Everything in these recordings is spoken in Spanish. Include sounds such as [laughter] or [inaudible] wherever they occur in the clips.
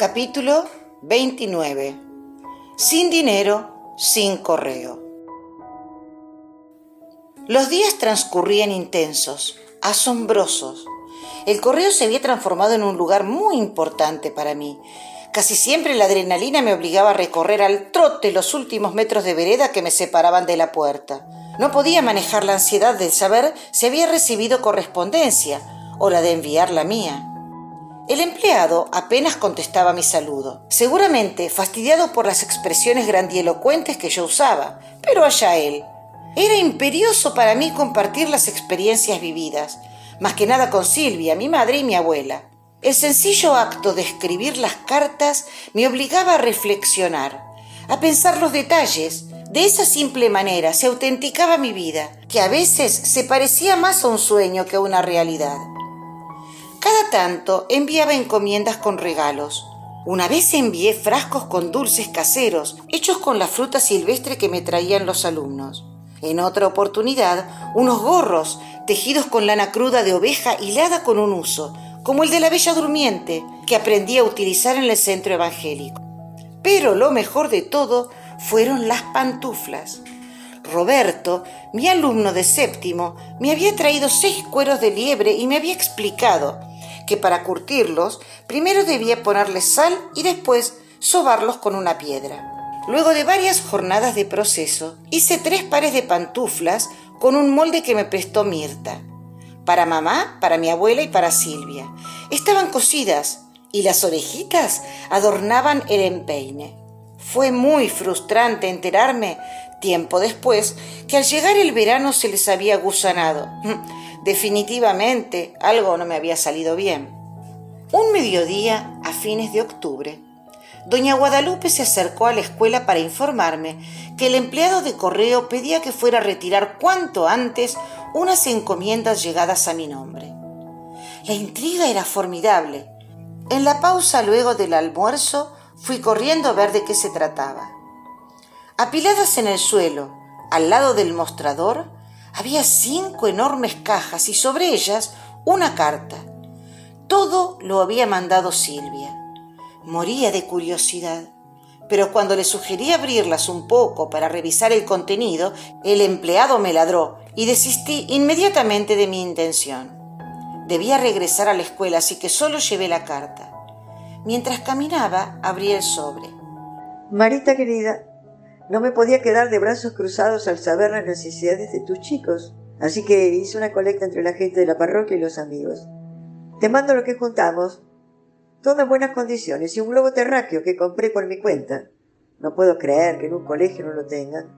Capítulo 29. Sin dinero, sin correo. Los días transcurrían intensos, asombrosos. El correo se había transformado en un lugar muy importante para mí. Casi siempre la adrenalina me obligaba a recorrer al trote los últimos metros de vereda que me separaban de la puerta. No podía manejar la ansiedad de saber si había recibido correspondencia o la de enviar la mía. El empleado apenas contestaba mi saludo, seguramente fastidiado por las expresiones grandielocuentes que yo usaba, pero allá él. Era imperioso para mí compartir las experiencias vividas, más que nada con Silvia, mi madre y mi abuela. El sencillo acto de escribir las cartas me obligaba a reflexionar, a pensar los detalles. De esa simple manera se autenticaba mi vida, que a veces se parecía más a un sueño que a una realidad. Cada tanto enviaba encomiendas con regalos. Una vez envié frascos con dulces caseros, hechos con la fruta silvestre que me traían los alumnos. En otra oportunidad, unos gorros tejidos con lana cruda de oveja hilada con un uso, como el de la Bella Durmiente, que aprendí a utilizar en el centro evangélico. Pero lo mejor de todo fueron las pantuflas. Roberto, mi alumno de séptimo, me había traído seis cueros de liebre y me había explicado que para curtirlos primero debía ponerles sal y después sobarlos con una piedra. Luego de varias jornadas de proceso, hice tres pares de pantuflas con un molde que me prestó Mirta. Para mamá, para mi abuela y para Silvia. Estaban cosidas y las orejitas adornaban el empeine. Fue muy frustrante enterarme, tiempo después, que al llegar el verano se les había gusanado. Definitivamente algo no me había salido bien. Un mediodía, a fines de octubre, doña Guadalupe se acercó a la escuela para informarme que el empleado de correo pedía que fuera a retirar cuanto antes unas encomiendas llegadas a mi nombre. La intriga era formidable. En la pausa luego del almuerzo fui corriendo a ver de qué se trataba. Apiladas en el suelo, al lado del mostrador, había cinco enormes cajas y sobre ellas una carta. Todo lo había mandado Silvia. Moría de curiosidad, pero cuando le sugerí abrirlas un poco para revisar el contenido, el empleado me ladró y desistí inmediatamente de mi intención. Debía regresar a la escuela, así que solo llevé la carta. Mientras caminaba, abrí el sobre. Marita querida, no me podía quedar de brazos cruzados al saber las necesidades de tus chicos, así que hice una colecta entre la gente de la parroquia y los amigos. Te mando lo que juntamos, todo en buenas condiciones y un globo terráqueo que compré por mi cuenta. No puedo creer que en un colegio no lo tengan.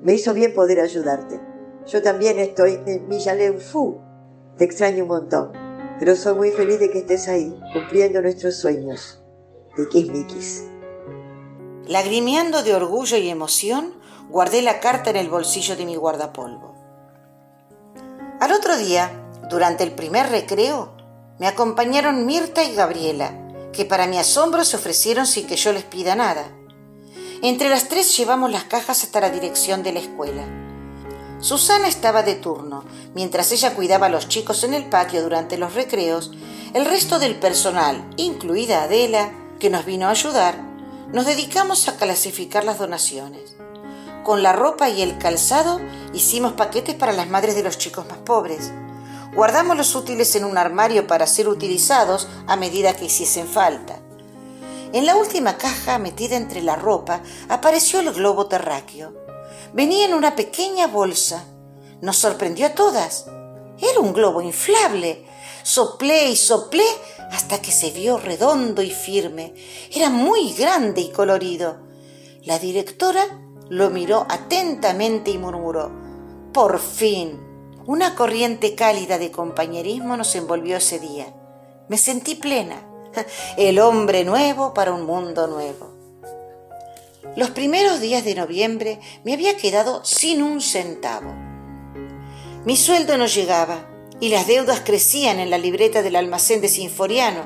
Me hizo bien poder ayudarte. Yo también estoy en Villaleu Fu. Te extraño un montón, pero soy muy feliz de que estés ahí, cumpliendo nuestros sueños. De Kismikis. Lagrimeando de orgullo y emoción, guardé la carta en el bolsillo de mi guardapolvo. Al otro día, durante el primer recreo, me acompañaron Mirta y Gabriela, que para mi asombro se ofrecieron sin que yo les pida nada. Entre las tres llevamos las cajas hasta la dirección de la escuela. Susana estaba de turno. Mientras ella cuidaba a los chicos en el patio durante los recreos, el resto del personal, incluida Adela, que nos vino a ayudar, nos dedicamos a clasificar las donaciones. Con la ropa y el calzado hicimos paquetes para las madres de los chicos más pobres. Guardamos los útiles en un armario para ser utilizados a medida que hiciesen falta. En la última caja, metida entre la ropa, apareció el globo terráqueo. Venía en una pequeña bolsa. Nos sorprendió a todas. Era un globo inflable. Soplé y soplé hasta que se vio redondo y firme. Era muy grande y colorido. La directora lo miró atentamente y murmuró, Por fin. Una corriente cálida de compañerismo nos envolvió ese día. Me sentí plena. [laughs] El hombre nuevo para un mundo nuevo. Los primeros días de noviembre me había quedado sin un centavo. Mi sueldo no llegaba y las deudas crecían en la libreta del almacén de Sinforiano,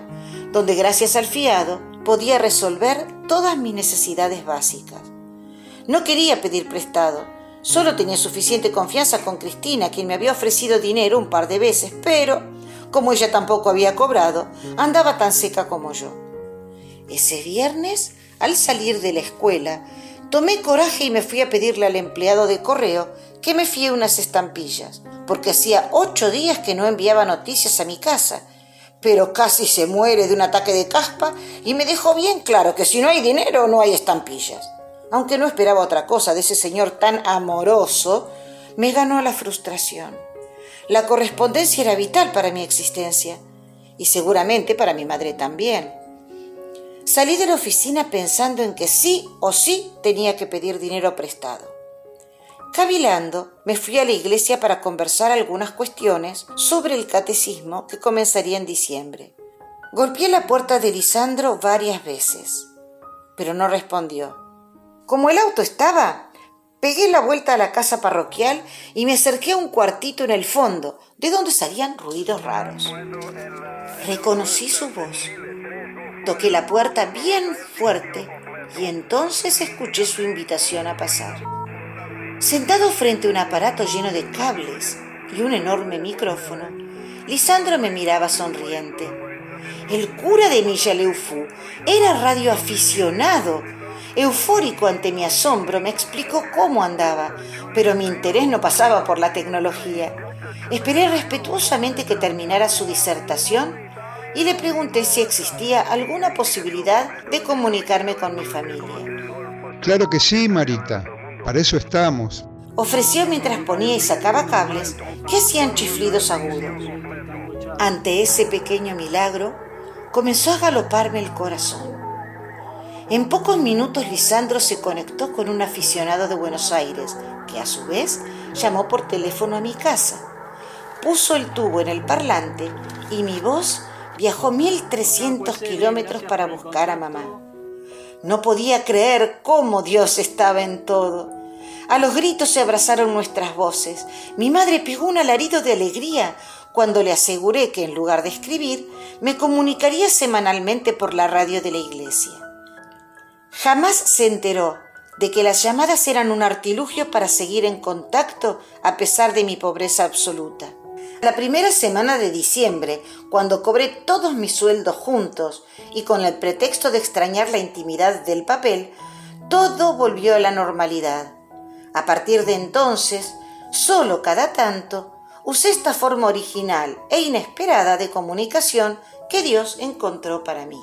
donde gracias al fiado podía resolver todas mis necesidades básicas. No quería pedir prestado, solo tenía suficiente confianza con Cristina, quien me había ofrecido dinero un par de veces, pero, como ella tampoco había cobrado, andaba tan seca como yo. Ese viernes, al salir de la escuela, tomé coraje y me fui a pedirle al empleado de correo que me fíe unas estampillas, porque hacía ocho días que no enviaba noticias a mi casa, pero casi se muere de un ataque de caspa y me dejó bien claro que si no hay dinero no hay estampillas. Aunque no esperaba otra cosa de ese señor tan amoroso, me ganó la frustración. La correspondencia era vital para mi existencia y seguramente para mi madre también. Salí de la oficina pensando en que sí o sí tenía que pedir dinero prestado. Cavilando, me fui a la iglesia para conversar algunas cuestiones sobre el catecismo que comenzaría en diciembre. Golpeé la puerta de Lisandro varias veces, pero no respondió. Como el auto estaba, pegué la vuelta a la casa parroquial y me acerqué a un cuartito en el fondo, de donde salían ruidos raros. Reconocí su voz. Toqué la puerta bien fuerte y entonces escuché su invitación a pasar. Sentado frente a un aparato lleno de cables y un enorme micrófono, Lisandro me miraba sonriente. El cura de Millaleufú era radioaficionado Eufórico ante mi asombro, me explicó cómo andaba, pero mi interés no pasaba por la tecnología. Esperé respetuosamente que terminara su disertación y le pregunté si existía alguna posibilidad de comunicarme con mi familia. Claro que sí, Marita. Para eso estamos. Ofreció mientras ponía y sacaba cables que hacían chiflidos agudos. Ante ese pequeño milagro, comenzó a galoparme el corazón. En pocos minutos Lisandro se conectó con un aficionado de Buenos Aires, que a su vez llamó por teléfono a mi casa. Puso el tubo en el parlante y mi voz viajó 1300 kilómetros para buscar a mamá. No podía creer cómo Dios estaba en todo. A los gritos se abrazaron nuestras voces. Mi madre pegó un alarido de alegría cuando le aseguré que en lugar de escribir, me comunicaría semanalmente por la radio de la iglesia. Jamás se enteró de que las llamadas eran un artilugio para seguir en contacto a pesar de mi pobreza absoluta. La primera semana de diciembre, cuando cobré todos mis sueldos juntos y con el pretexto de extrañar la intimidad del papel, todo volvió a la normalidad. A partir de entonces, solo cada tanto, usé esta forma original e inesperada de comunicación que Dios encontró para mí.